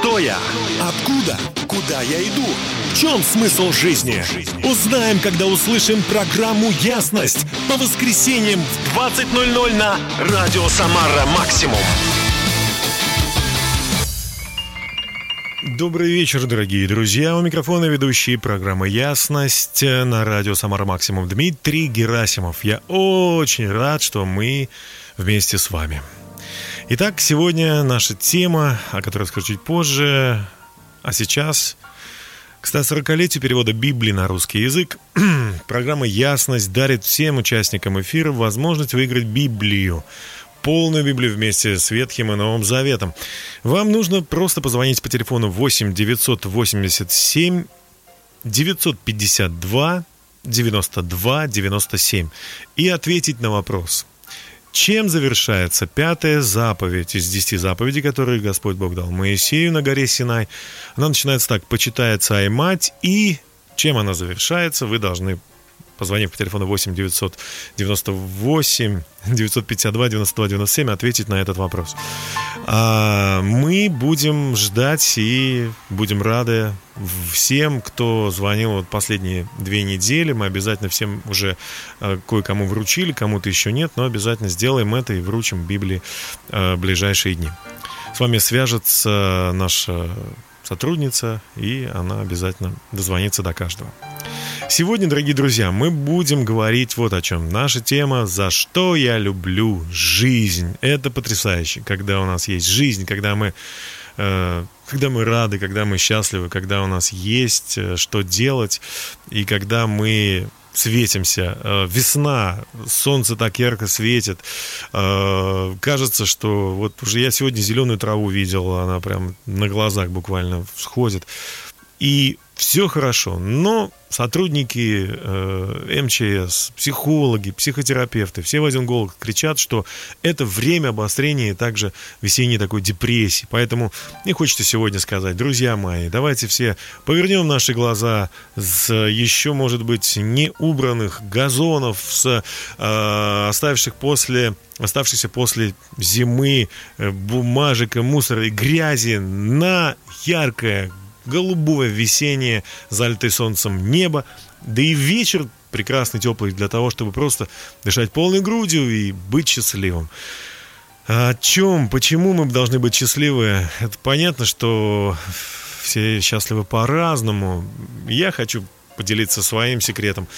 Кто я? Откуда? Куда я иду? В чем смысл жизни? Узнаем, когда услышим программу «Ясность» по воскресеньям в 20.00 на Радио Самара Максимум. Добрый вечер, дорогие друзья. У микрофона ведущий программы «Ясность» на радио «Самара Максимум» Дмитрий Герасимов. Я очень рад, что мы вместе с вами. Итак, сегодня наша тема, о которой скажу чуть позже, а сейчас к 140-летию перевода Библии на русский язык. Программа «Ясность» дарит всем участникам эфира возможность выиграть Библию. Полную Библию вместе с Ветхим и Новым Заветом. Вам нужно просто позвонить по телефону 8 987 952 92 97 и ответить на вопрос – чем завершается пятая заповедь из десяти заповедей, которые Господь Бог дал Моисею на горе Синай? Она начинается так, почитается мать, и чем она завершается, вы должны позвонив по телефону 8 998 952 92 97, ответить на этот вопрос. А мы будем ждать и будем рады всем, кто звонил вот последние две недели. Мы обязательно всем уже а, кое-кому вручили, кому-то еще нет, но обязательно сделаем это и вручим Библии в ближайшие дни. С вами свяжется наша сотрудница, и она обязательно дозвонится до каждого. Сегодня, дорогие друзья, мы будем говорить вот о чем. Наша тема «За что я люблю жизнь». Это потрясающе, когда у нас есть жизнь, когда мы э, когда мы рады, когда мы счастливы, когда у нас есть э, что делать, и когда мы светимся. Э, весна, солнце так ярко светит. Кажется, что вот уже я сегодня зеленую траву видел, она прям на глазах буквально всходит. И все хорошо, но сотрудники э, МЧС, психологи, психотерапевты, все в один голос кричат, что это время обострения и также весенней такой депрессии. Поэтому мне хочется сегодня сказать, друзья мои, давайте все повернем наши глаза с еще, может быть, не убранных газонов, с э, оставших после оставшихся после зимы э, бумажек и мусора и грязи на яркое, голубое весеннее, залитое солнцем небо, да и вечер прекрасный, теплый для того, чтобы просто дышать полной грудью и быть счастливым. А о чем, почему мы должны быть счастливы? Это понятно, что все счастливы по-разному. Я хочу поделиться своим секретом.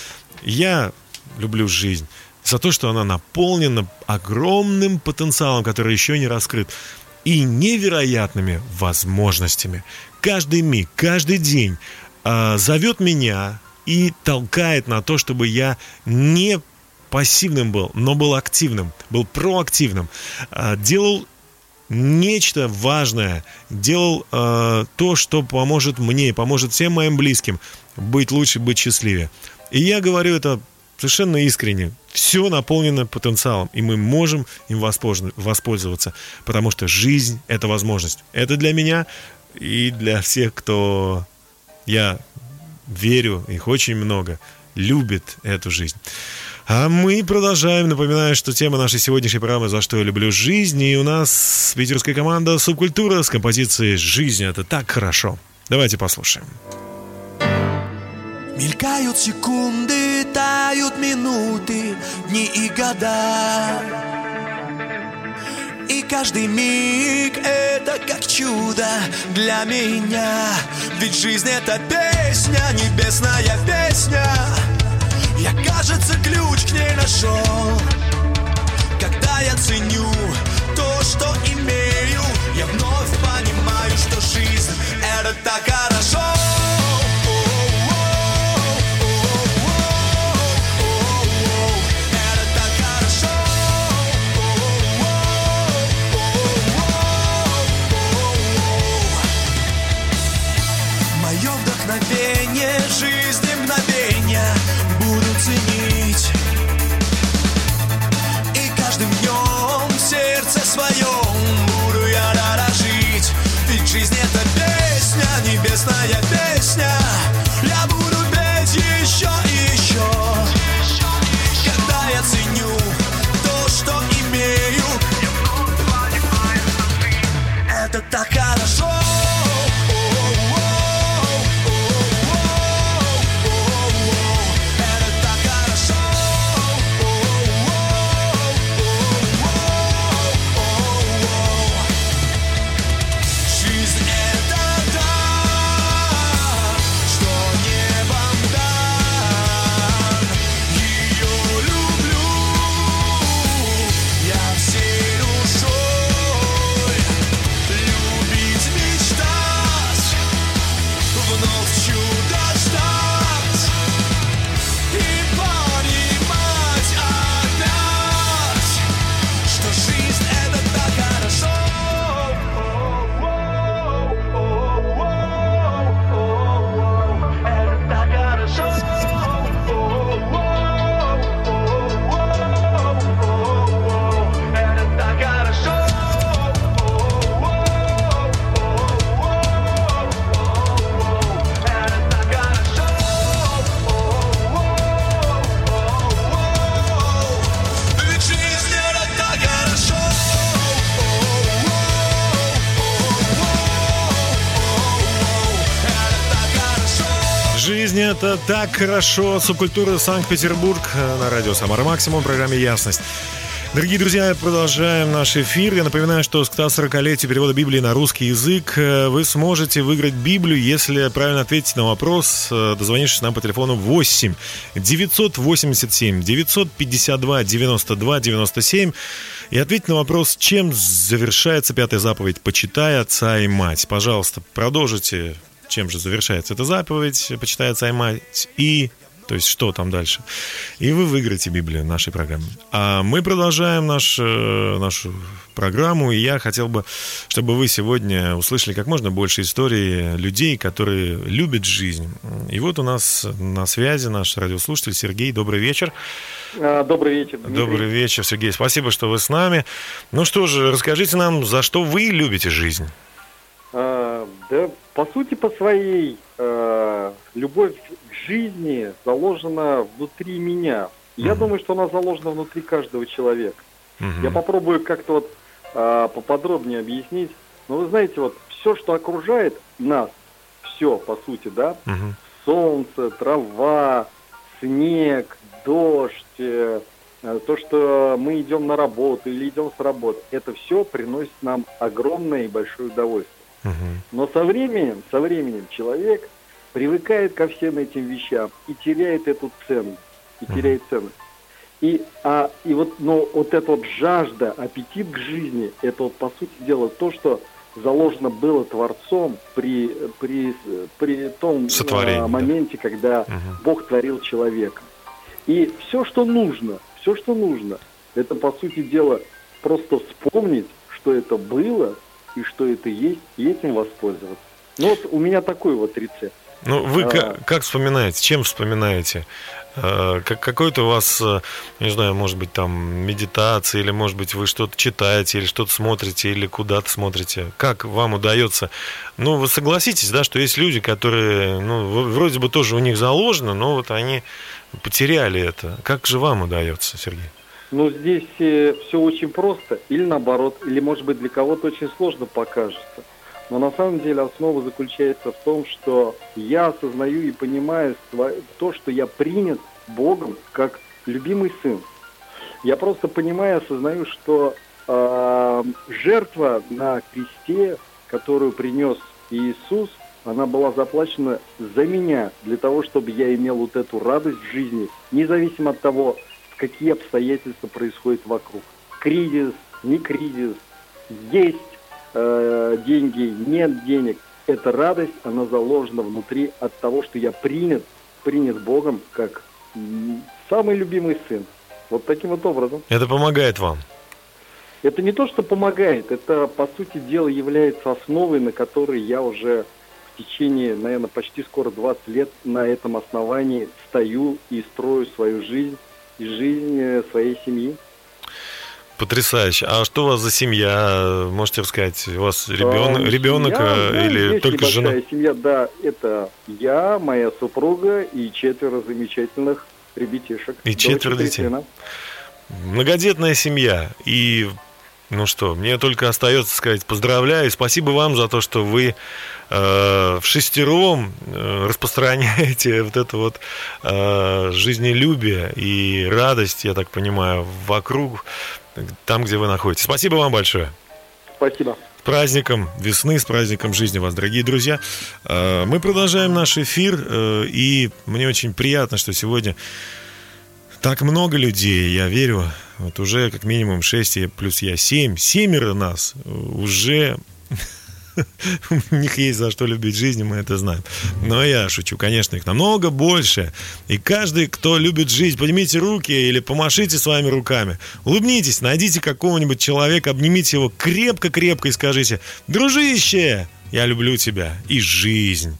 Я люблю жизнь за то, что она наполнена огромным потенциалом, который еще не раскрыт, и невероятными возможностями каждый миг, каждый день э, зовет меня и толкает на то, чтобы я не пассивным был, но был активным, был проактивным, э, делал нечто важное, делал э, то, что поможет мне поможет всем моим близким быть лучше, быть счастливее. И я говорю это совершенно искренне. Все наполнено потенциалом, и мы можем им воспользоваться, потому что жизнь — это возможность. Это для меня и для всех, кто, я верю, их очень много, любит эту жизнь. А мы продолжаем. Напоминаю, что тема нашей сегодняшней программы «За что я люблю жизнь». И у нас питерская команда «Субкультура» с композицией «Жизнь – это так хорошо». Давайте послушаем. Мелькают секунды, тают минуты, дни и года. И каждый миг это как чудо для меня. Ведь жизнь это песня, небесная песня. Я, кажется, ключ к ней нашел. Когда я ценю то, что имею Я вновь понимаю, что жизнь это так так хорошо. Субкультура Санкт-Петербург на радио Самара Максимум в программе Ясность. Дорогие друзья, продолжаем наш эфир. Я напоминаю, что к 140-летию перевода Библии на русский язык э, вы сможете выиграть Библию, если правильно ответите на вопрос, э, дозвонившись нам по телефону 8 987 952 92 97 и ответить на вопрос, чем завершается пятая заповедь «Почитай отца и мать». Пожалуйста, продолжите чем же завершается эта заповедь, почитай отца и то есть что там дальше. И вы выиграете Библию нашей программы. А мы продолжаем наш, э, нашу программу, и я хотел бы, чтобы вы сегодня услышали как можно больше историй людей, которые любят жизнь. И вот у нас на связи наш радиослушатель Сергей. Добрый вечер. А, добрый вечер. Дмитрий. Добрый вечер, Сергей. Спасибо, что вы с нами. Ну что же, расскажите нам, за что вы любите жизнь? А, да, по сути, по своей э, любовь жизни заложена внутри меня. Я mm думаю, что она заложена внутри каждого человека. mm Я попробую как-то вот э, поподробнее объяснить. Но вы знаете, вот все, что окружает нас, все, по сути, да, mm солнце, трава, снег, дождь, э, то, что мы идем на работу или идем с работы, это все приносит нам огромное и большое удовольствие. Угу. Но со временем, со временем человек привыкает ко всем этим вещам и теряет эту ценность, и теряет ценность. И, а, и вот, но вот эта вот жажда, аппетит к жизни, это вот, по сути дела, то, что заложено было Творцом при, при, при том а, моменте, когда угу. Бог творил человека. И все, что нужно, все, что нужно, это, по сути дела, просто вспомнить, что это было, и что это есть, и этим воспользоваться. Ну вот у меня такой вот рецепт. Ну, вы а... как, как вспоминаете? Чем вспоминаете? А, как, какой-то у вас, э, не знаю, может быть, там медитация, или, может быть, вы что-то читаете, или что-то смотрите, или куда-то смотрите. Как вам удается? Ну, вы согласитесь, да, что есть люди, которые, ну, вроде бы тоже у них заложено, но вот они потеряли это. Как же вам удается, Сергей? Ну, здесь э, все очень просто, или наоборот, или, может быть, для кого-то очень сложно покажется. Но на самом деле основа заключается в том, что я осознаю и понимаю то, что я принят Богом как любимый сын. Я просто понимаю, осознаю, что э, жертва на кресте, которую принес Иисус, она была заплачена за меня, для того, чтобы я имел вот эту радость в жизни, независимо от того, какие обстоятельства происходят вокруг. Кризис, не кризис, есть э, деньги, нет денег. Эта радость, она заложена внутри от того, что я принят, принят Богом как самый любимый сын. Вот таким вот образом. Это помогает вам? Это не то, что помогает, это, по сути дела, является основой, на которой я уже в течение, наверное, почти скоро 20 лет на этом основании стою и строю свою жизнь и жизнь э, своей семьи. Потрясающе. А что у вас за семья? Можете рассказать? У вас ребенок, а, ребенок семья, э, или только жена? семья, да. Это я, моя супруга и четверо замечательных ребятишек. И четверо детей. Сына. Многодетная семья. И ну что, мне только остается сказать поздравляю. Спасибо вам за то, что вы в шестером э, распространяете вот это вот э, жизнелюбие и радость, я так понимаю, вокруг там, где вы находитесь. Спасибо вам большое. Спасибо. С праздником весны, с праздником жизни вас, дорогие друзья. Э, мы продолжаем наш эфир, э, и мне очень приятно, что сегодня так много людей, я верю, вот уже как минимум 6, плюс я 7, семеро нас уже у них есть за что любить жизнь, мы это знаем. Но я шучу, конечно, их намного больше. И каждый, кто любит жизнь, поднимите руки или помашите своими руками. Улыбнитесь, найдите какого-нибудь человека, обнимите его крепко-крепко и скажите, дружище, я люблю тебя и жизнь.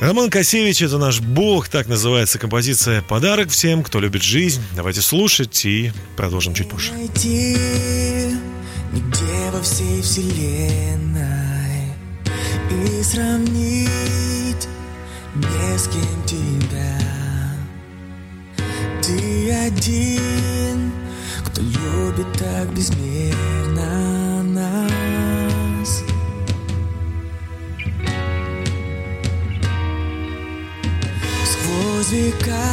Роман Косевич – это наш бог, так называется композиция «Подарок всем, кто любит жизнь». Давайте слушать и продолжим чуть позже. Найти нигде во всей вселенной и сравнить не с кем тебя. Ты один, кто любит так безмерно нас. Сквозь века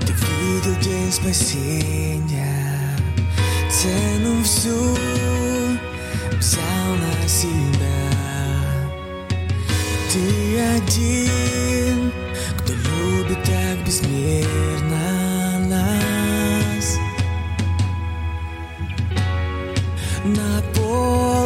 ты видел день спасения. Цену всю взял на себя. Ты один, кто любит так безмерно нас, наполнил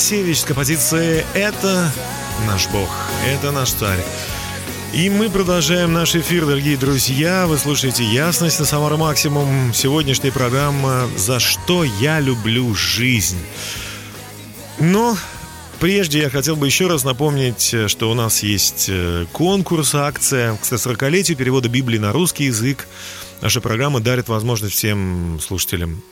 Роман Косевич с композицией «Это наш Бог, это наш царь». И мы продолжаем наш эфир, дорогие друзья. Вы слушаете «Ясность» на Самара Максимум. Сегодняшняя программа «За что я люблю жизнь». Но прежде я хотел бы еще раз напомнить, э, что у нас есть э, конкурс, акция к 40-летию перевода Библии на русский язык. Наша программа дарит возможность всем слушателям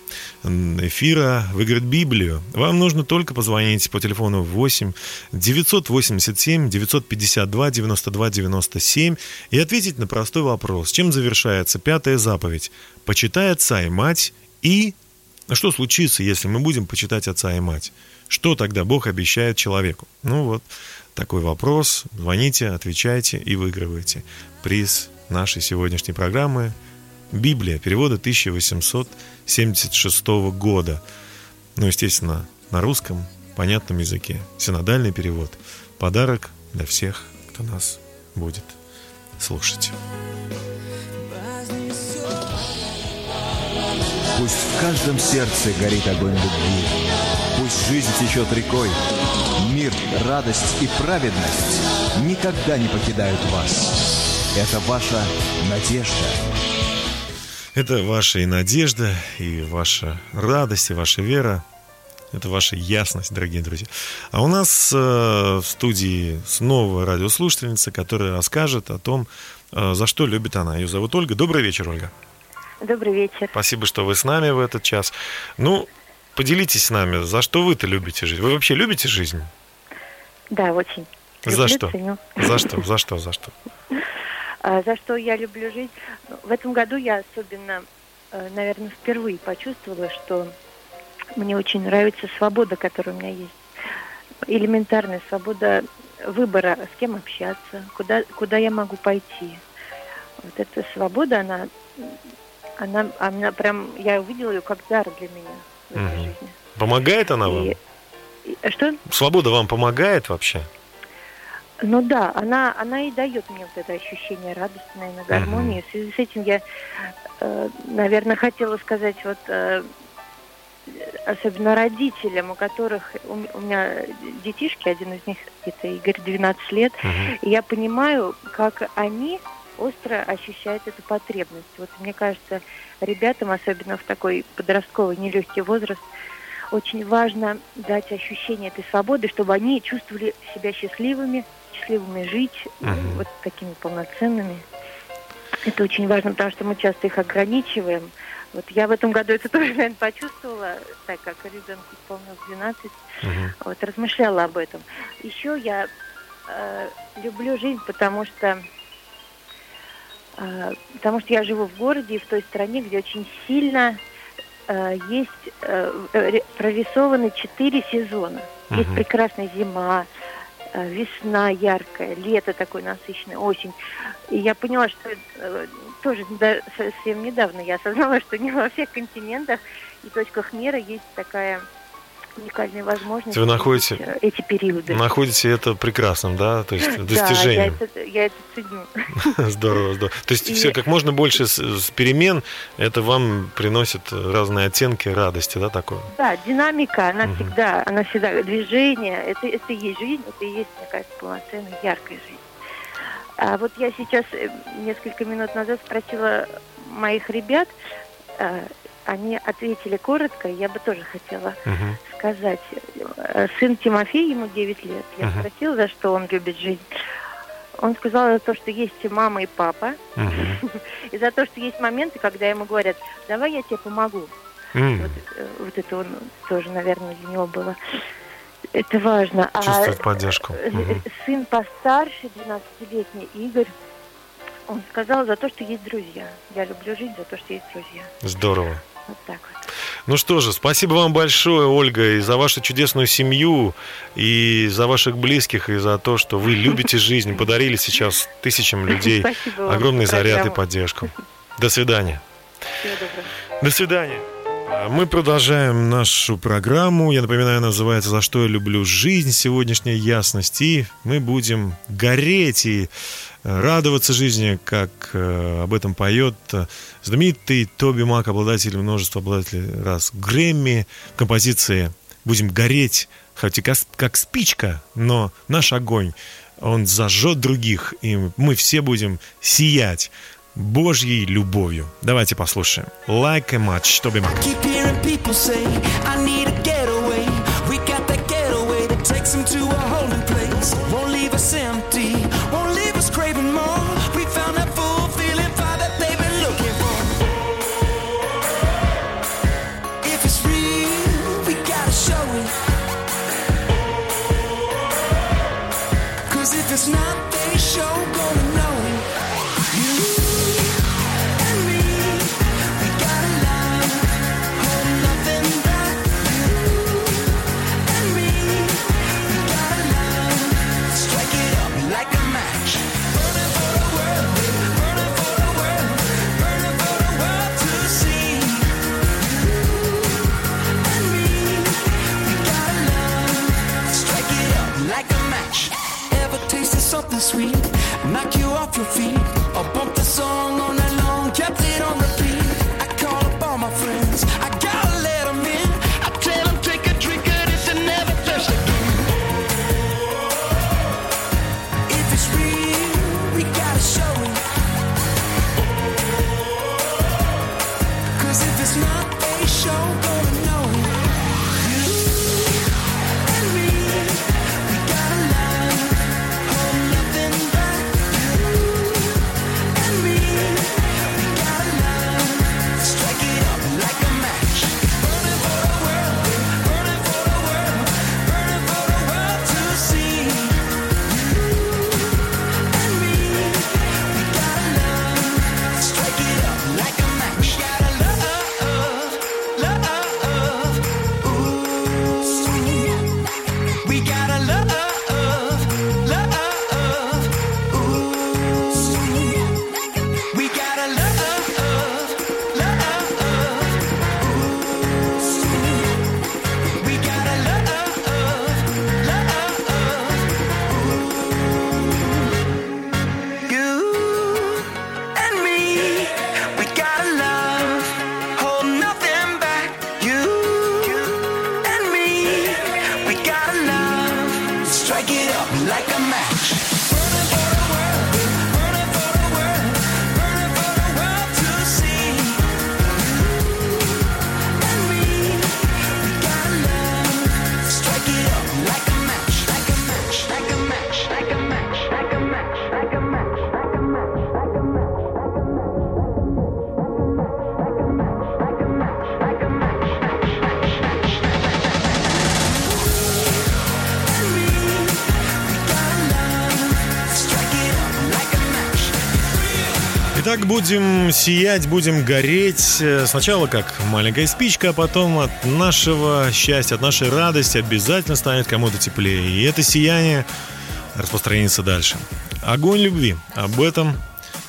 эфира выиграть Библию. Вам нужно только позвонить по телефону 8 987 952 92 97 и ответить на простой вопрос. Чем завершается пятая заповедь? Почитай отца и мать и... Что случится, если мы будем почитать отца и мать? Что тогда Бог обещает человеку? Ну вот, такой вопрос. Звоните, отвечайте и выигрывайте приз нашей сегодняшней программы «Библия» перевода 1876 года. Ну, естественно, на русском, понятном языке. Синодальный перевод. Подарок для всех, кто нас будет слушать. Пусть в каждом сердце горит огонь любви. Пусть жизнь течет рекой. Мир, радость и праведность никогда не покидают вас. Это ваша надежда. Это ваша и надежда, и ваша радость, и ваша вера. Это ваша ясность, дорогие друзья. А у нас э, в студии снова радиослушательница, которая расскажет о том, э, за что любит она. Ее зовут Ольга. Добрый вечер, Ольга. Добрый вечер. Спасибо, что вы с нами в этот час. Ну, поделитесь с нами, за что вы-то любите жизнь? Вы вообще любите жизнь? Да, очень. За Люблю, что? ценю. За что? За что? За что? А, За что я люблю жизнь? В этом году я особенно, э, наверное, впервые почувствовала, что мне очень нравится свобода, которая у меня есть. Элементарная свобода выбора, с кем общаться, куда, куда я могу пойти. Вот эта свобода, она, она, она прям, я увидела ее как дар для меня в Мгм. жизни. Помогает она вам? И- и- что? Свобода вам помогает вообще? Ну да, она, она и дает мне вот это ощущение радости, наверное, гармонии. В связи с этим я, э, наверное, хотела сказать вот э, особенно родителям, у которых у, меня детишки, один из них это Игорь, 12 лет, Мгм. и я понимаю, как они остро ощущают эту потребность. Вот мне кажется, ребятам, особенно в такой подростковый нелегкий возраст, очень важно дать ощущение этой свободы, чтобы они чувствовали себя счастливыми, счастливыми жить, Мгм. вот такими полноценными. Это очень важно, потому что мы часто их ограничиваем. Вот я в этом году это тоже, наверное, почувствовала, так как ребенку исполнилось 12, Мгм. вот размышляла об этом. Еще я э, люблю жизнь, потому что потому что я живу в городе и в той стране, где очень сильно э, есть э, ре- прорисованы четыре сезона. Есть Мгм. прекрасная зима, э, весна яркая, лето такое насыщенное, осень. И я поняла, что э, тоже да- совсем недавно я осознала, что не во всех континентах и точках мира есть такая уникальная возможность Вы находите- э, эти периоды. Находите это прекрасным, да, то есть Да, я достижением. это, я это ценю. Здорово, здорово. То есть И- все как можно больше с, с перемен, это вам приносит разные оттенки радости, да, такое? Да, динамика, она Мгм. всегда, она всегда, движение, это, это и есть жизнь, это и есть, мне кажется, полноценная, яркая жизнь. А вот я сейчас э, несколько минут назад спросила моих ребят, э, они ответили коротко, я бы тоже хотела Мгм. сказать. Э, Сын Тимофей, ему 9 лет, я Мгм. спросила, за что он любит жизнь. Он сказал за то, что есть мама и папа, Мгм. и за то, что есть моменты, когда ему говорят, давай я тебе помогу. М. Вот, э, вот это он тоже, наверное, для него было. Это важно. А Чувствовать поддержку. э, сын постарше, 12-летний Игорь, он сказал за то, что есть друзья. Я люблю жить за то, что есть друзья. Здорово. Вот так вот. Ну что же, спасибо вам большое, Ольга, и за вашу чудесную семью, и за ваших близких, и за то, что вы любите жизнь, подарили сейчас тысячам людей огромный за заряд и поддержку. До свидания. Всего доброго. До свидания. А Мы продолжаем нашу программу. Я напоминаю, называется «За что я люблю жизнь». Сегодняшняя ясность. И мы будем гореть и радоваться жизни, как э, об этом поет э, знаменитый Тоби Мак, обладатель множества обладателей раз Грэмми. Композиции «Будем гореть», хоть и как, как спичка, но наш огонь, он зажжет других, и мы все будем сиять Божьей любовью. Давайте послушаем. Like a match, Тоби Мак. Будем сиять, будем гореть. Сначала как маленькая спичка, а потом от нашего счастья, от нашей радости обязательно станет кому-то теплее. И это сияние распространится дальше. Огонь любви. Об этом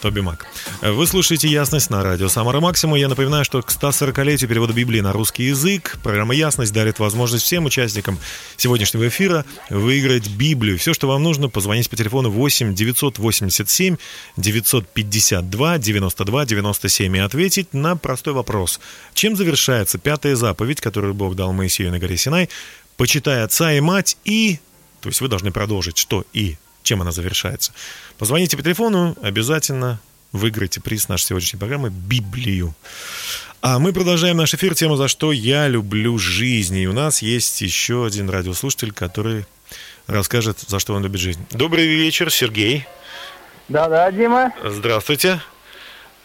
Тоби Мак. Вы слушаете «Ясность» на радио «Самара Максимум». Я напоминаю, что к 140-летию перевода Библии на русский язык программа «Ясность» дарит возможность всем участникам сегодняшнего эфира выиграть Библию. Все, что вам нужно, позвонить по телефону 8 987 952 92 97 и ответить на простой вопрос. Чем завершается пятая заповедь, которую Бог дал Моисею на горе Синай? «Почитай отца и мать и...» То есть вы должны продолжить, что и чем она завершается. Позвоните по телефону, обязательно выиграйте приз нашей сегодняшней программы «Библию». А мы продолжаем наш эфир, тему «За что я люблю жизнь». И у нас есть еще один радиослушатель, который расскажет, за что он любит жизнь. Добрый вечер, Сергей. Да-да, Дима. Здравствуйте.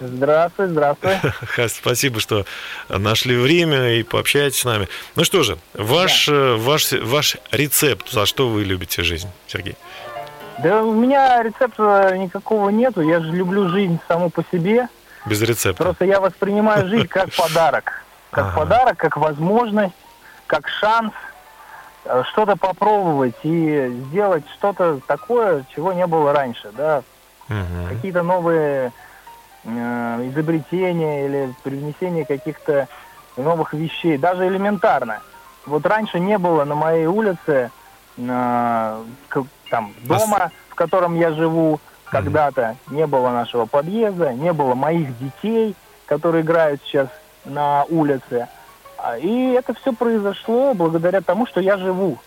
Здравствуй, здравствуй. Спасибо, что нашли время и пообщаетесь с нами. Ну что же, ваш, э, ваш, ваш рецепт, за что вы любите жизнь, Сергей? Да у меня рецепта никакого нету. Я же люблю жизнь саму по себе. Без рецепта. Просто я воспринимаю жизнь как подарок. Как Ага. подарок, как возможность, как шанс э, что-то попробовать и сделать что-то такое, чего не было раньше, да, Мгм. какие-то новые э, изобретения или привнесение каких-то новых вещей, даже элементарно. Вот раньше не было на моей улице э, там дома, в котором я живу когда-то, не было нашего подъезда, не было моих детей, которые играют сейчас на улице. А, И это все произошло благодаря тому, что я живу.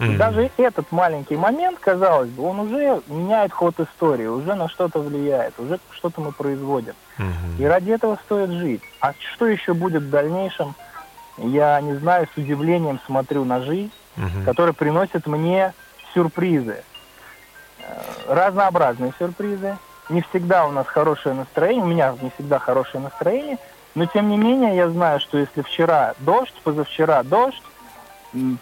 Мгм. даже этот маленький момент, казалось бы, он уже меняет ход истории, уже на что-то влияет, уже что-то мы производим. Мгм. И ради этого стоит жить. А что еще будет в дальнейшем, я не знаю, с удивлением смотрю на жизнь, Мгм. которая приносит мне сюрпризы. Э, Разнообразные сюрпризы. Не всегда у нас хорошее настроение, у меня не всегда хорошее настроение, но тем не менее я знаю, что если вчера дождь, позавчера дождь,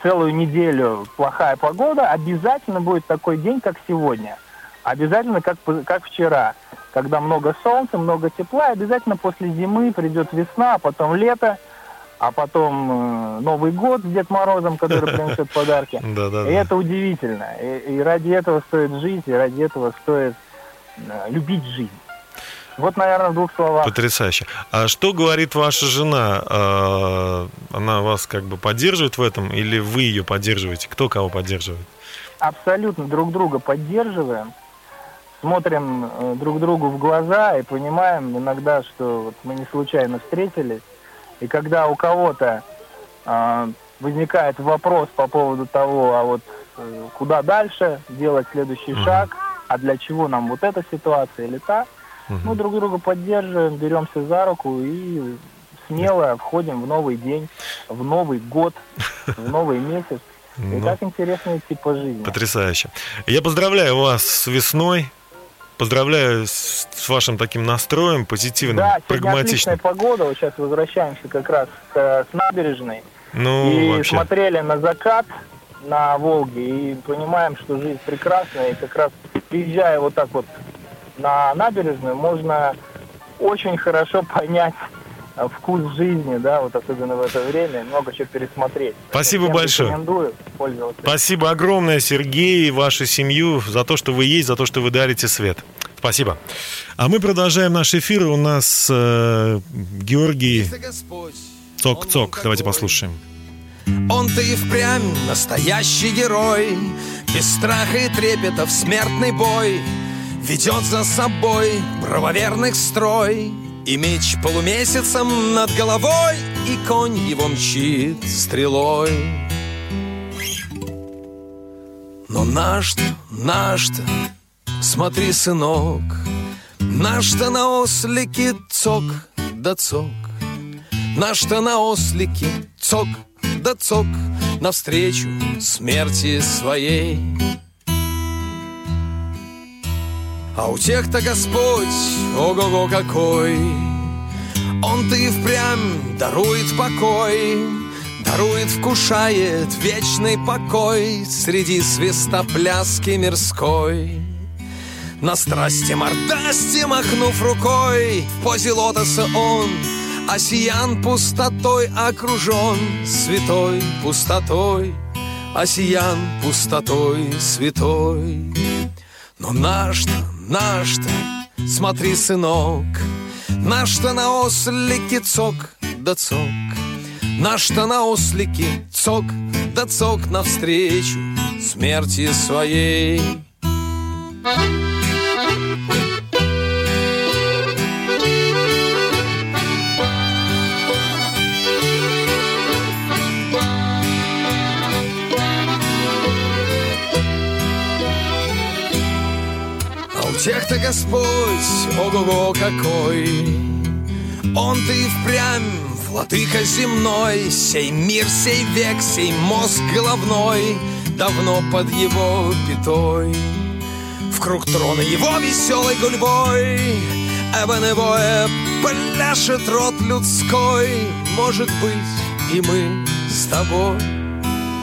целую неделю плохая погода, обязательно будет такой день, как сегодня. Обязательно, как, как вчера, когда много солнца, много тепла, обязательно после зимы придет весна, а потом лето, а потом э, Новый год с Дед Морозом, который принесет подарки. И это удивительно. И, и ради этого стоит жить, и ради этого стоит э, любить жизнь. Вот, наверное, в двух словах. Потрясающе. А что говорит ваша жена? А, Она вас как бы поддерживает в этом или вы ее поддерживаете? Кто кого поддерживает? абсолютно друг друга поддерживаем, смотрим э, друг другу в глаза и понимаем иногда, что вот мы не случайно встретились. И когда у кого-то э, возникает вопрос по поводу того, а вот э, куда дальше делать следующий Мгм. шаг, а для чего нам вот эта ситуация или та, Мгм. мы друг друга поддерживаем, беремся за руку и смело входим в новый день, в новый год, в новый месяц. И Ну, так интересно идти по жизни. Потрясающе. Я поздравляю вас с весной. Поздравляю с, с вашим таким настроем, позитивным, Да, прагматичным. погода. Вот сейчас возвращаемся как раз э, с набережной. Ну, и вообще. смотрели на закат на Волге и понимаем, что жизнь прекрасная. И как раз приезжая вот так вот на набережную, можно очень хорошо понять э, вкус жизни, да, вот особенно в это время, много чего пересмотреть. Спасибо Всем большое. Рекомендую пользоваться. Спасибо огромное, Сергей, и вашу семью за то, что вы есть, за то, что вы дарите свет. Спасибо. А мы продолжаем наш эфир. У нас э, Георгий Цок-Цок. Давайте послушаем. Он-то и впрямь настоящий герой Без страха и трепета в смертный бой Ведет за собой правоверных строй И меч полумесяцем над головой И конь его мчит стрелой Но наш-то, наш-то, смотри, сынок, Наш-то на ослике цок да цок, Наш-то на ослике цок да цок Навстречу смерти своей. А у тех-то Господь, ого-го какой, Он-то и впрямь дарует покой, Дарует, вкушает вечный покой Среди свистопляски мирской. На страсти мордасти махнув рукой, В позе лотоса он Осиян пустотой окружен, Святой пустотой, Осиян пустотой святой. Но наш-то, наш-то, смотри, сынок, Наш-то на ослике цок да цок, Наш-то на ослике цок да цок Навстречу смерти своей. А у тех-то Господь, ого-го какой, Он-то и впрямь владыка земной, Сей мир, сей век, сей мозг головной Давно под его пятой. В круг трона его веселой гульбой Эбоневое пляшет рот людской. Может быть, и мы с тобой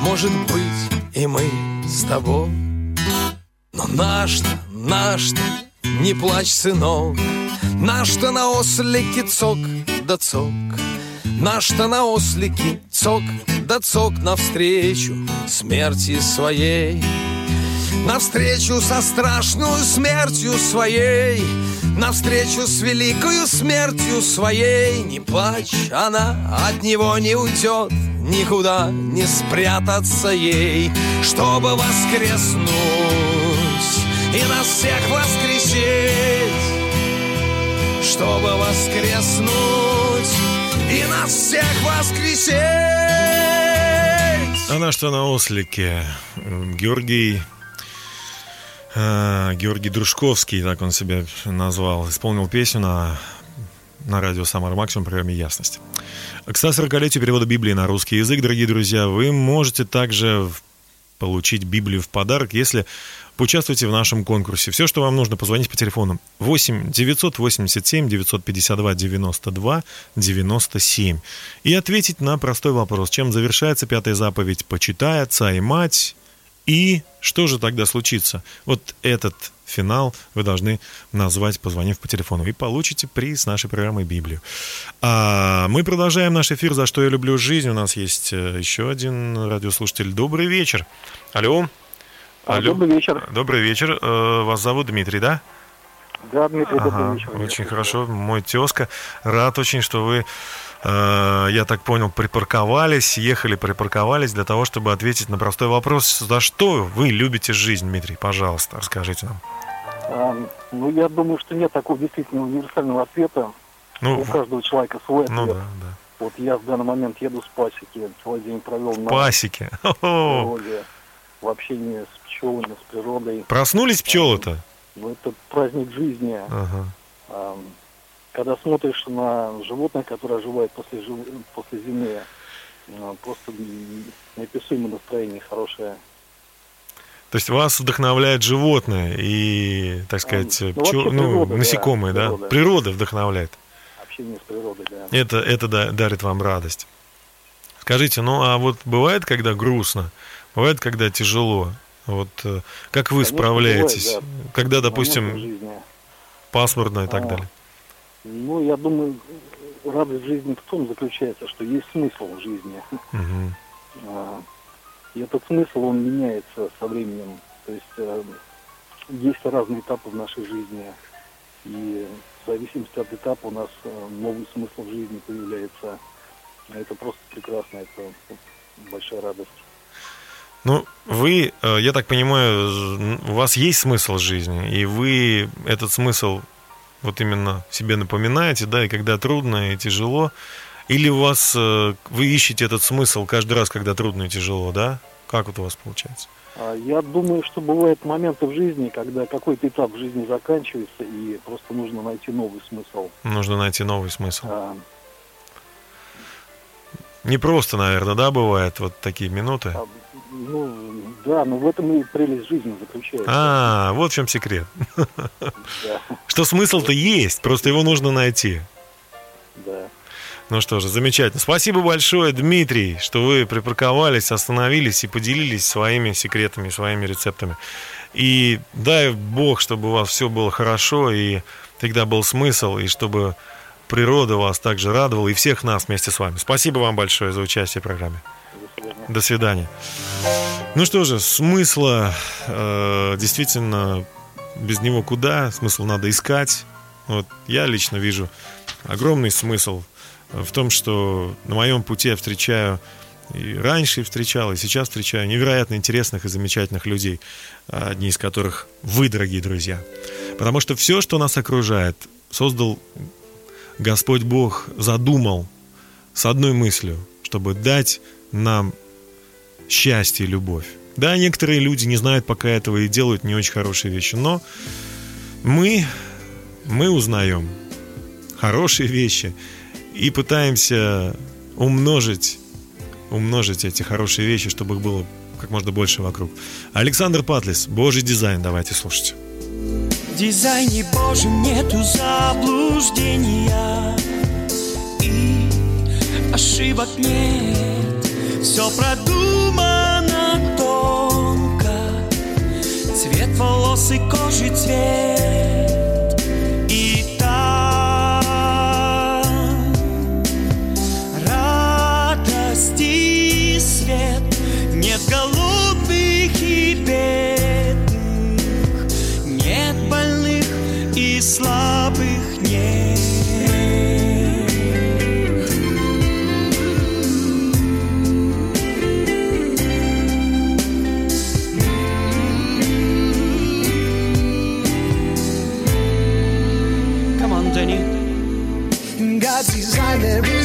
Может быть, и мы с тобой. Но наш-то, наш-то, не плачь, сынок. Наш-то на ослике цок да цок. Наш-то на ослике цок да цок Навстречу смерти своей. Навстречу со страшную смертью своей. Навстречу с великою смертью своей. Не плачь, она от него не уйдет. Никуда не спрятаться ей. Чтобы воскреснуть и нас всех воскресить Чтобы воскреснуть и нас всех воскресить Она что на ослике. Георгий э, Георгий Дружковский, так он себя назвал, исполнил песню на, на радио «Самара Максимум» в программе «Ясность». К 140-летию перевода Библии на русский язык, дорогие друзья, вы можете также получить Библию в подарок, если поучаствуйте в нашем конкурсе. Все, что вам нужно, позвонить по телефону. 8 987 952 92 97 и ответить на простой вопрос, чем завершается пятая заповедь «Почитай отца и мать» и что же тогда случится? Вот этот финал вы должны назвать, позвонив по телефону, и получите приз нашей программой «Библию». А мы продолжаем наш эфир «За что я люблю жизнь». У нас есть э, еще один радиослушатель. Добрый вечер. Алло. Алло. Добрый вечер. Добрый вечер. Э, Вас зовут Дмитрий, да? Да, Дмитрий, Ага, добрый вечер. очень хорошо. Мой тезка. Рад очень, что вы, я так понял, припарковались, ехали, припарковались для того, чтобы ответить на простой вопрос. За что вы любите жизнь, Дмитрий? Пожалуйста, расскажите нам. А, ну, я думаю, что нет такого действительно универсального ответа. Ну, У каждого человека свой ну ответ. да, да. Вот я в данный момент еду с пасеки, целый день провел на Пасеки. О, природе, в общении с пчелами, с природой. Проснулись пчелы-то? Ну, это праздник жизни. Ага. Когда смотришь на животное, которое оживает после, жив- после зимы, а, просто неописуемое настроение хорошее. То есть вас вдохновляет животное и, так сказать, ну, пчел- ну, природа, да, насекомые, да? природа. Природа вдохновляет. Общение с природой, да. Это, это да- дарит вам радость. Скажите, ну а вот бывает, когда грустно, бывает, когда тяжело? Вот э, как вы Конечно, справляетесь, бывает, когда, Моменты допустим, пасмурно и так А. далее? Ну, я думаю, радость жизни в том заключается, что есть смысл в жизни. А, И этот смысл, он меняется со временем. То есть э, есть разные этапы в нашей жизни. И в зависимости от этапа у нас э, новый смысл в жизни появляется. А Это просто прекрасно, это большая радость. Ну, вы, э, я так понимаю, у вас есть смысл жизни, и вы этот смысл вот именно себе напоминаете, да, и когда трудно и тяжело, или у вас, э, вы ищете этот смысл каждый раз, когда трудно и тяжело, да? Как вот у вас получается? А Я думаю, что бывают моменты в жизни, когда какой-то этап в жизни заканчивается, и просто нужно найти новый смысл. Нужно найти новый смысл. А, Не просто, наверное, да, бывает вот такие минуты? Ну, да, но в этом и прелесть жизни заключается. А, вот в чем секрет. Да, Что смысл-то есть, просто его нужно найти. да. Ну что же, замечательно. Спасибо большое, Дмитрий, что вы припарковались, остановились и поделились своими секретами, своими рецептами. И дай Бог, чтобы у вас все было хорошо, и всегда был смысл, и чтобы природа вас также радовала, и всех нас вместе с вами. Спасибо вам большое за участие в программе. Свидания. До свидания. Ну что же, смысла э, действительно без него куда? Смысл надо искать. Вот я лично вижу огромный смысл в том, что на моем пути я встречаю и раньше встречал, и сейчас встречаю невероятно интересных и замечательных людей, одни из которых вы, дорогие друзья. Потому что все, что нас окружает, создал Господь Бог, задумал с одной мыслью, чтобы дать нам счастье и любовь. Да, некоторые люди не знают пока этого и делают не очень хорошие вещи, но мы, мы узнаем хорошие вещи и пытаемся умножить, умножить эти хорошие вещи, чтобы их было как можно больше вокруг. Александр Патлис, Божий дизайн, давайте слушать. В дизайне Божьем нету заблуждения И ошибок нет Все продумано тонко. Цвет волос и кожи цвет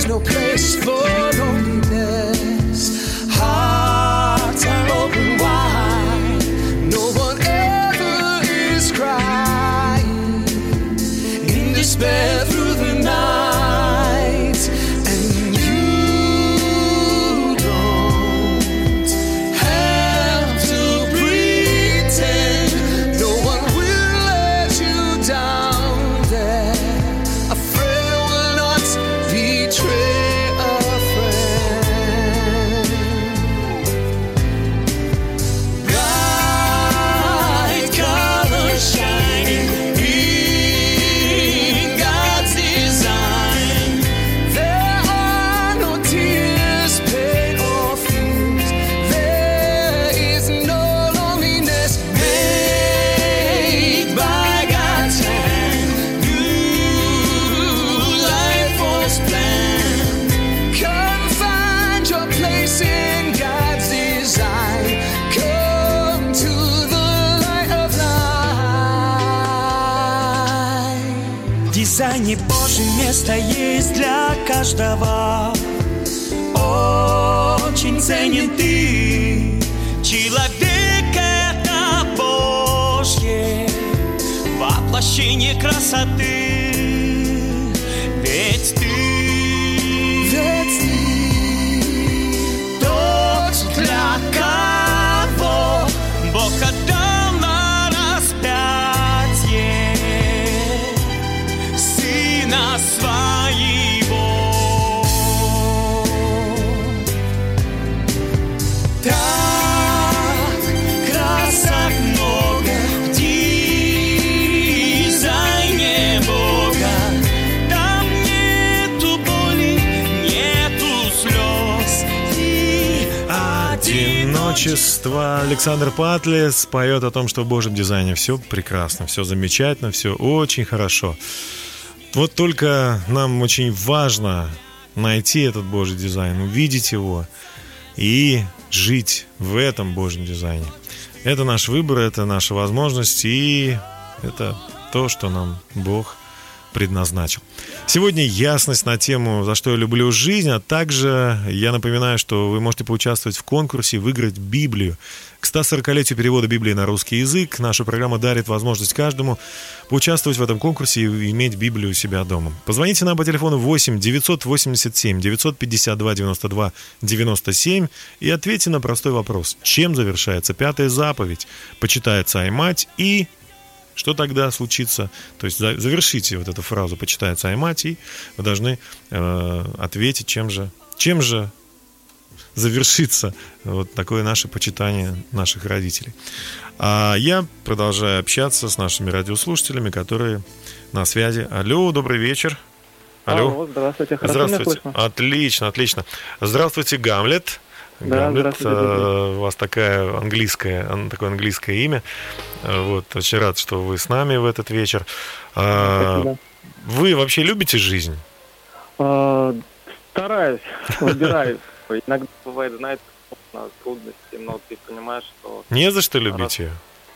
no place for Одиночество. Александр Патлис поет о том, что в Божьем дизайне все прекрасно, все замечательно, все очень хорошо. Вот только нам очень важно найти этот Божий дизайн, увидеть его и жить в этом Божьем дизайне. Это наш выбор, это наша возможность, и это то, что нам Бог предназначил. Сегодня ясность на тему «За что я люблю жизнь», а также я напоминаю, что вы можете поучаствовать в конкурсе, выиграть Библию. К 140-летию перевода Библии на русский язык наша программа дарит возможность каждому поучаствовать в этом конкурсе и иметь Библию у себя дома. Позвоните нам по телефону 8 987 952 92 97 и ответьте на простой вопрос. Чем завершается пятая заповедь? Почитает царь мать и что тогда случится? То есть за- завершите вот эту фразу «почитает царь мать» и вы должны э, ответить, чем же, чем же завершится вот такое наше почитание наших родителей. А я продолжаю общаться с нашими радиослушателями, которые на связи. Алло, добрый вечер. Алло. Алло, здравствуйте, хорошо меня Здравствуйте. слышно? Отлично, отлично. Здравствуйте, Гамлет. Да, Гамлет, э, у вас такая английская, ан- такое английское имя. Э, Вот, очень рад, что вы с нами в этот вечер. А, Спасибо. Вы вообще любите жизнь? А, Стараюсь, выбираюсь. Иногда бывает, знаете, трудности, но ты понимаешь, что... Не за что любить ее?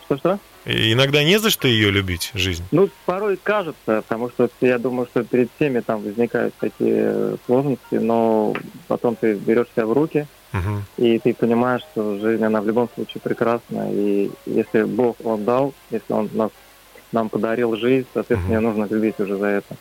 Что-что? И иногда не за что ее любить, жизнь. Ну, порой кажется, потому что я думаю, что перед всеми там возникают такие сложности, но потом ты берешь себя в руки, Мгм. и ты понимаешь, что жизнь, она в любом случае прекрасна, и если Бог Он дал, если Он нас, нам подарил жизнь, соответственно, ее нужно любить уже за это.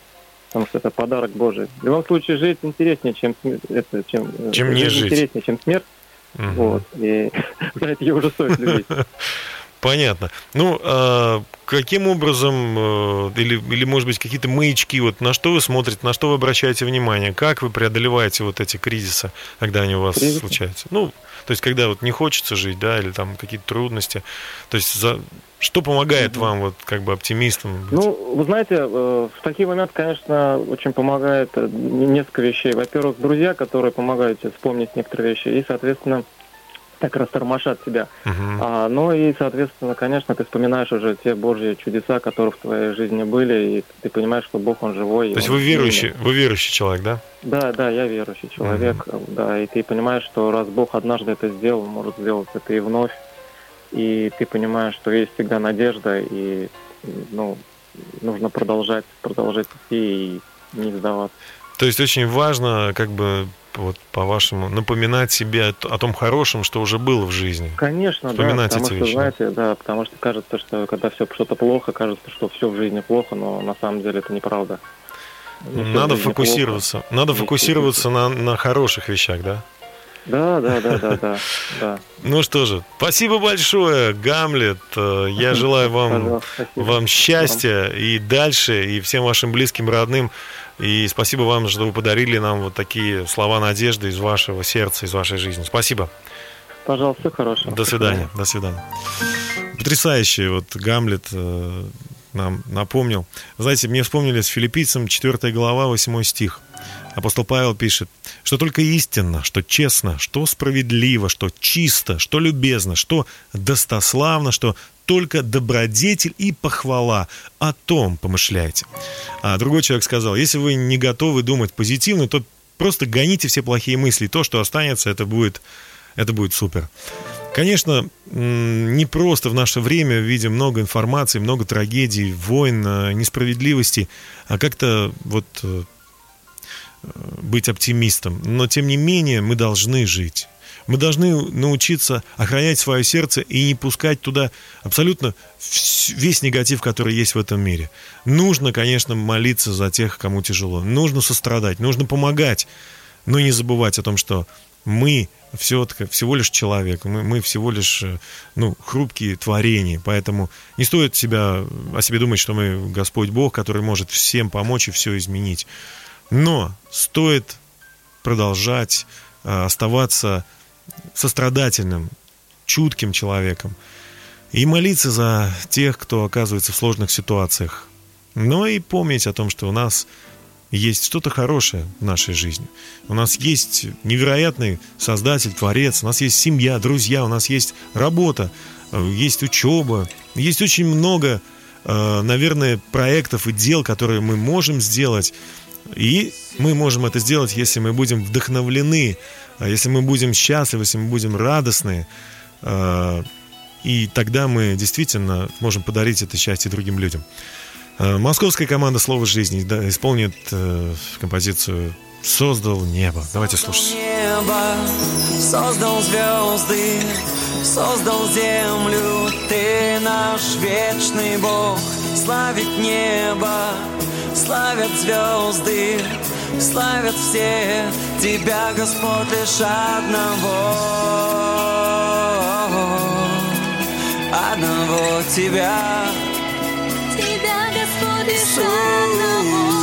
Потому что это подарок Божий. В любом случае, жить интереснее, чем, это, чем, э, Чем не жить. интереснее, чем смерть. Мгм. Вот. И за это ее уже стоит любить. Понятно. Ну, а каким образом, э, или, или, может быть, какие-то маячки, вот на что вы смотрите, на что вы обращаете внимание, как вы преодолеваете вот эти кризисы, когда они у вас Кризисы? случаются? Ну, то есть, когда вот не хочется жить, да, или там какие-то трудности. То есть, за... что помогает вам, вот, как бы, оптимистам? быть? Ну, вы знаете, э, в такие моменты, конечно, очень помогает э, несколько вещей. Во-первых, друзья, которые помогают тебе вспомнить некоторые вещи, и, соответственно, так растормошат себя. Мгм. А, ну и, соответственно, конечно, ты вспоминаешь уже те Божьи чудеса, которые в твоей жизни были, и ты понимаешь, что Бог, Он живой. То есть, вы верующий, сильный. вы верующий человек, да? Да, да, я верующий человек, да, и ты понимаешь, что раз Бог однажды это сделал, может сделать это и вновь, и ты понимаешь, что есть всегда надежда, и, ну, нужно продолжать, продолжать идти и не сдаваться. То есть очень важно, как бы, вот по-вашему, напоминать себе о том хорошем, что уже было в жизни. Конечно, да, Вспоминать потому эти что, вещи. знаете, да, потому что кажется, что когда все что-то плохо, кажется, что все в жизни плохо, но на самом деле это неправда. Не Надо фокусироваться. плохо. Надо фокусироваться на, на хороших вещах, да? Да, да, да, да, да, да. Ну что же, спасибо большое, Гамлет. Э, Я желаю вам, вам счастья и дальше, и всем вашим близким, родным. И спасибо вам, что вы подарили нам вот такие слова надежды из вашего сердца, из вашей жизни. Спасибо. Пожалуйста, всего хорошего. До свидания. До свидания. Потрясающий вот Гамлет э, нам напомнил. Знаете, мне вспомнили с филиппийцем 4 глава, 8 стих. Апостол Павел пишет, что только истинно, что честно, что справедливо, что чисто, что любезно, что достославно, что только добродетель и похвала. О том помышляйте. А другой человек сказал, если вы не готовы думать позитивно, то просто гоните все плохие мысли. То, что останется, это будет, это будет супер. Конечно, не просто в наше время видим много информации, много трагедий, войн, э, несправедливости, а как-то вот э, э, быть оптимистом. Но тем не менее мы должны жить. Мы должны научиться охранять свое сердце и не пускать туда абсолютно весь негатив, который есть в этом мире. Нужно, конечно, молиться за тех, кому тяжело. Нужно сострадать, нужно помогать, но не забывать о том, что мы все, всего лишь человек, мы, мы всего лишь э, ну, хрупкие творения, поэтому не стоит себя, о себе думать, что мы Господь Бог, который может всем помочь и все изменить. Но стоит продолжать э, оставаться сострадательным, чутким человеком и молиться за тех, кто оказывается в сложных ситуациях. Но и помнить о том, что у нас есть что-то хорошее в нашей жизни. У нас есть невероятный создатель, творец, у нас есть семья, друзья, у нас есть работа, э, есть учеба, есть очень много, э, наверное, проектов и дел, которые мы можем сделать. И мы можем это сделать, если мы будем вдохновлены, если мы будем счастливы, если мы будем радостны. э, И тогда мы действительно можем подарить это счастье другим людям. Э, Московская команда «Слово жизни» исполнит э, композицию «Создал небо». Давайте слушать. небо, создал звезды, создал землю, ты наш вечный Бог. Славит небо, славят звезды, славят все тебя, Господь, лишь одного. Одного тебя. Тебя, Господь, лишь Создал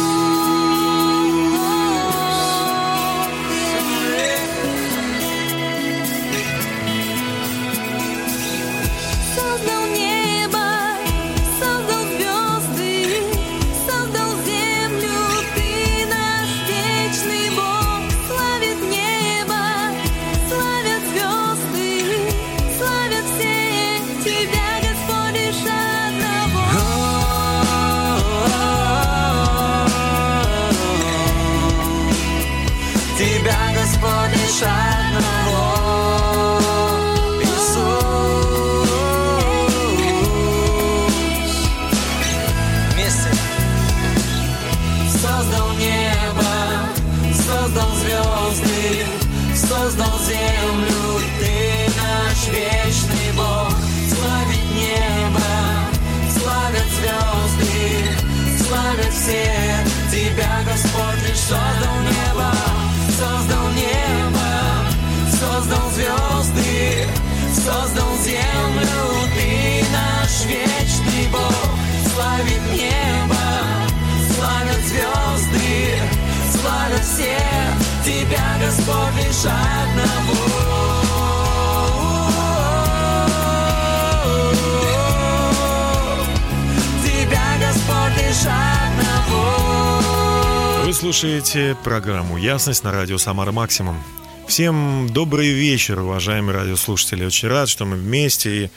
слушаете программу «Ясность» на радио «Самара Максимум». Всем добрый вечер, уважаемые радиослушатели. Очень рад, что мы вместе, и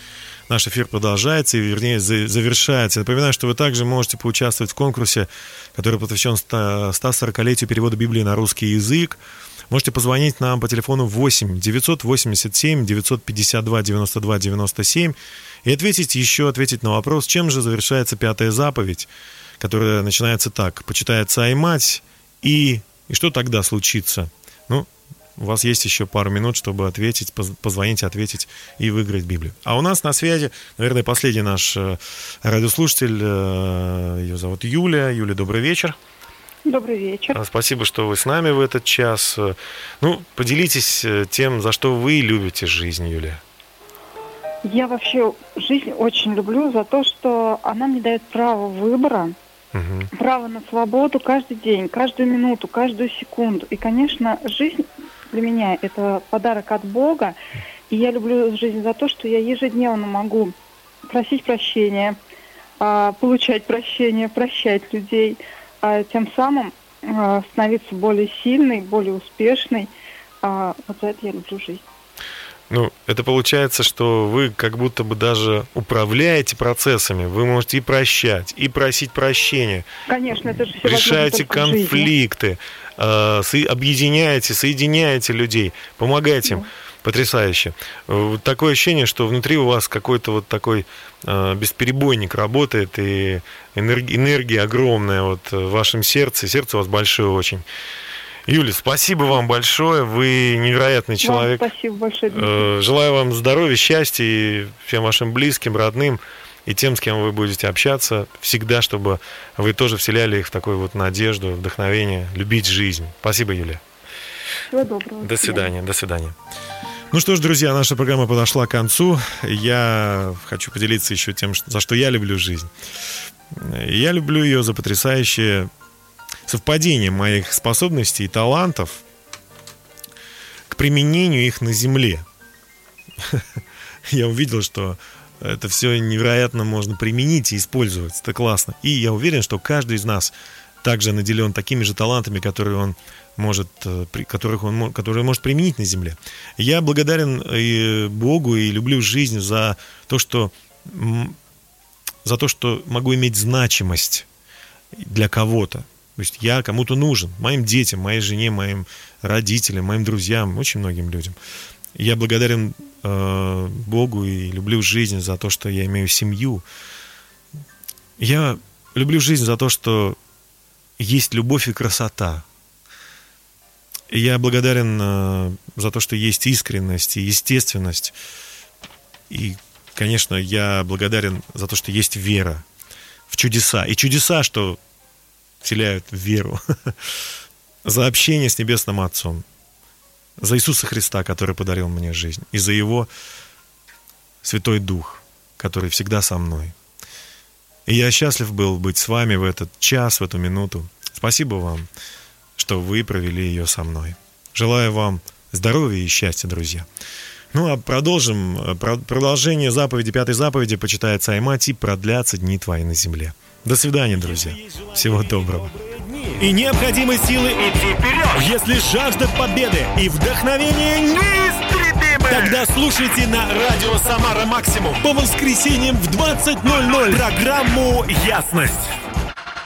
наш эфир продолжается, и, вернее, за- завершается. Напоминаю, что вы также можете поучаствовать в конкурсе, который посвящен 100 140-летию перевода Библии на русский язык. Можете позвонить нам по телефону 8 987 952 92 97 и ответить еще, ответить на вопрос, чем же завершается пятая заповедь, которая начинается так. «Почитает отца и мать, и, и что тогда случится?» Ну, у вас есть еще пару минут, чтобы ответить, поз- позвонить, ответить и выиграть Библию. А у нас на связи, наверное, последний наш э, радиослушатель, э, ее зовут Юля. Юля, добрый вечер. Добрый вечер. А, Спасибо, что вы с нами в этот час. Э, Ну, поделитесь тем, за что вы любите жизнь, Юлия. Я вообще жизнь очень люблю за то, что она мне дает право выбора, Мгм. право на свободу каждый день, каждую минуту, каждую секунду. И, конечно, жизнь для меня это подарок от Бога. И я люблю жизнь за то, что я ежедневно могу просить прощения, а, получать прощения, прощать людей, а тем самым а, становиться более сильной, более успешной. Вот за это я люблю жизнь. Ну, это получается, что вы как будто бы даже управляете процессами. Вы можете и прощать, и просить прощения. Конечно, это же все решаете конфликты, э, со- объединяете, соединяете людей, помогаете им. Потрясающе. Э, вот Такое ощущение, что внутри у вас какой-то вот такой э, бесперебойник работает, и энерги- энергия огромная вот в вашем сердце. Сердце у вас большое очень. Юля, спасибо вам большое. Вы невероятный человек. Вам спасибо большое. Э, Желаю вам здоровья, счастья и всем вашим близким, родным и тем, с кем вы будете общаться, всегда, чтобы вы тоже вселяли их в такую вот надежду, вдохновение, любить жизнь. Спасибо, Юлия. Всего доброго. До свидания, до свидания. Ну что ж, друзья, наша программа подошла к концу. Я хочу поделиться еще тем, за что я люблю жизнь. Я люблю ее за потрясающее совпадение моих способностей и талантов к применению их на Земле. Я увидел, что это все невероятно можно применить и использовать. Это классно. И я уверен, что каждый из нас также наделен такими же талантами, которые он может, э, которых он, которые может применить на земле. Я благодарен и Богу и люблю жизнь за то, что за то, что могу иметь значимость для кого-то. То есть я кому-то нужен, моим детям, моей жене, моим родителям, моим друзьям, очень многим людям. Я благодарен э, Богу и люблю жизнь за то, что я имею семью. Я люблю жизнь за то, что есть любовь и красота. И я благодарен э, за то, что есть искренность и естественность. И, конечно, я благодарен за то, что есть вера в чудеса. И чудеса, что вселяют в веру. За общение с Небесным Отцом. За Иисуса Христа, который подарил мне жизнь. И за Его Святой Дух, который всегда со мной. И я счастлив был быть с вами в этот час, в эту минуту. Спасибо вам, что вы провели ее со мной. Желаю вам здоровья и счастья, друзья. Ну а продолжим. э, Про- Продолжение заповеди, пятой заповеди почитает Саймать и продлятся дни твои на земле. До свидания, друзья. Всего доброго. И необходимы силы идти вперед. Если жажда победы и вдохновение неистребимы, тогда слушайте на радио Самара Максимум по воскресеньям в 20.00 программу «Ясность».